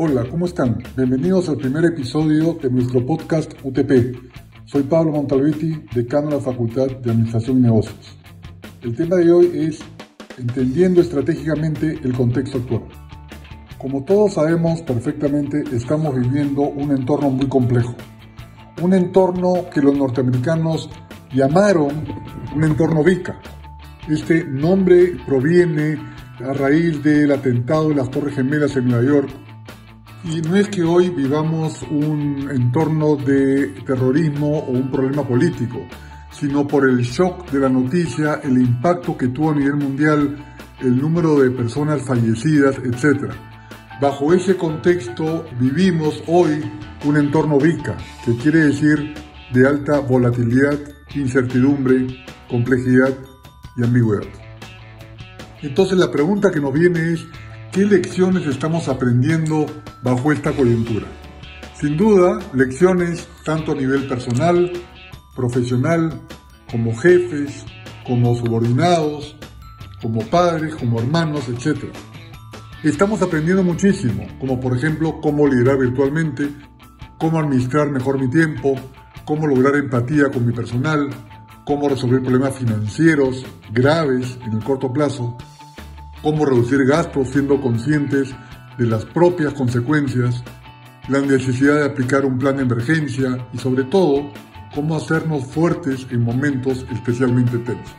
Hola, ¿cómo están? Bienvenidos al primer episodio de nuestro podcast UTP. Soy Pablo Montalviti, decano de la Facultad de Administración y Negocios. El tema de hoy es entendiendo estratégicamente el contexto actual. Como todos sabemos perfectamente, estamos viviendo un entorno muy complejo. Un entorno que los norteamericanos llamaron un entorno VICA. Este nombre proviene a raíz del atentado de las Torres Gemelas en Nueva York y no es que hoy vivamos un entorno de terrorismo o un problema político, sino por el shock de la noticia, el impacto que tuvo a nivel mundial, el número de personas fallecidas, etc. Bajo ese contexto vivimos hoy un entorno VICA, que quiere decir de alta volatilidad, incertidumbre, complejidad y ambigüedad. Entonces la pregunta que nos viene es, ¿Qué lecciones estamos aprendiendo bajo esta coyuntura? Sin duda, lecciones tanto a nivel personal, profesional, como jefes, como subordinados, como padres, como hermanos, etc. Estamos aprendiendo muchísimo, como por ejemplo cómo liderar virtualmente, cómo administrar mejor mi tiempo, cómo lograr empatía con mi personal, cómo resolver problemas financieros graves en el corto plazo, cómo reducir gastos siendo conscientes de las propias consecuencias, la necesidad de aplicar un plan de emergencia y sobre todo, cómo hacernos fuertes en momentos especialmente tensos.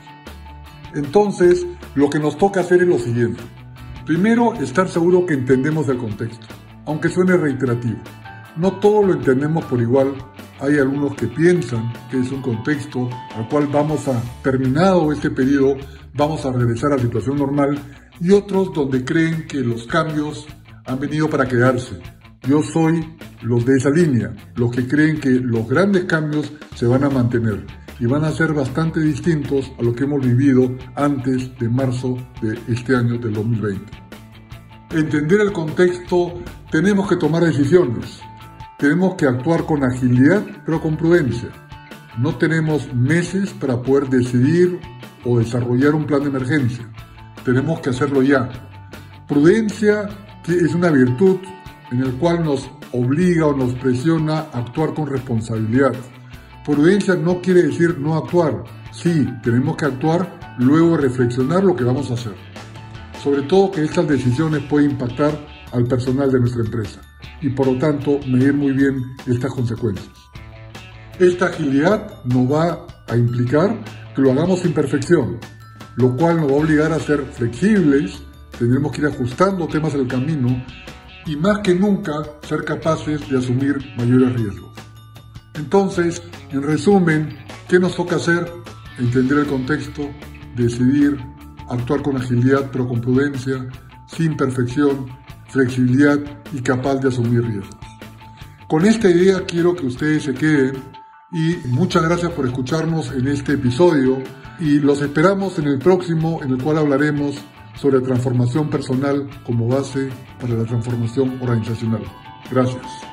Entonces, lo que nos toca hacer es lo siguiente. Primero, estar seguro que entendemos el contexto, aunque suene reiterativo. No todo lo entendemos por igual. Hay algunos que piensan que es un contexto al cual vamos a, terminado este periodo, vamos a regresar a la situación normal y otros donde creen que los cambios han venido para quedarse. Yo soy los de esa línea, los que creen que los grandes cambios se van a mantener y van a ser bastante distintos a lo que hemos vivido antes de marzo de este año del 2020. Entender el contexto, tenemos que tomar decisiones, tenemos que actuar con agilidad pero con prudencia. No tenemos meses para poder decidir o desarrollar un plan de emergencia tenemos que hacerlo ya. Prudencia que es una virtud en el cual nos obliga o nos presiona a actuar con responsabilidad. Prudencia no quiere decir no actuar. Sí, tenemos que actuar, luego reflexionar lo que vamos a hacer. Sobre todo que estas decisiones pueden impactar al personal de nuestra empresa y por lo tanto medir muy bien estas consecuencias. Esta agilidad nos va a implicar que lo hagamos sin perfección, lo cual nos va a obligar a ser flexibles, tendremos que ir ajustando temas del camino y más que nunca ser capaces de asumir mayores riesgos. Entonces, en resumen, ¿qué nos toca hacer? Entender el contexto, decidir, actuar con agilidad pero con prudencia, sin perfección, flexibilidad y capaz de asumir riesgos. Con esta idea quiero que ustedes se queden y muchas gracias por escucharnos en este episodio y los esperamos en el próximo en el cual hablaremos sobre transformación personal como base para la transformación organizacional. Gracias.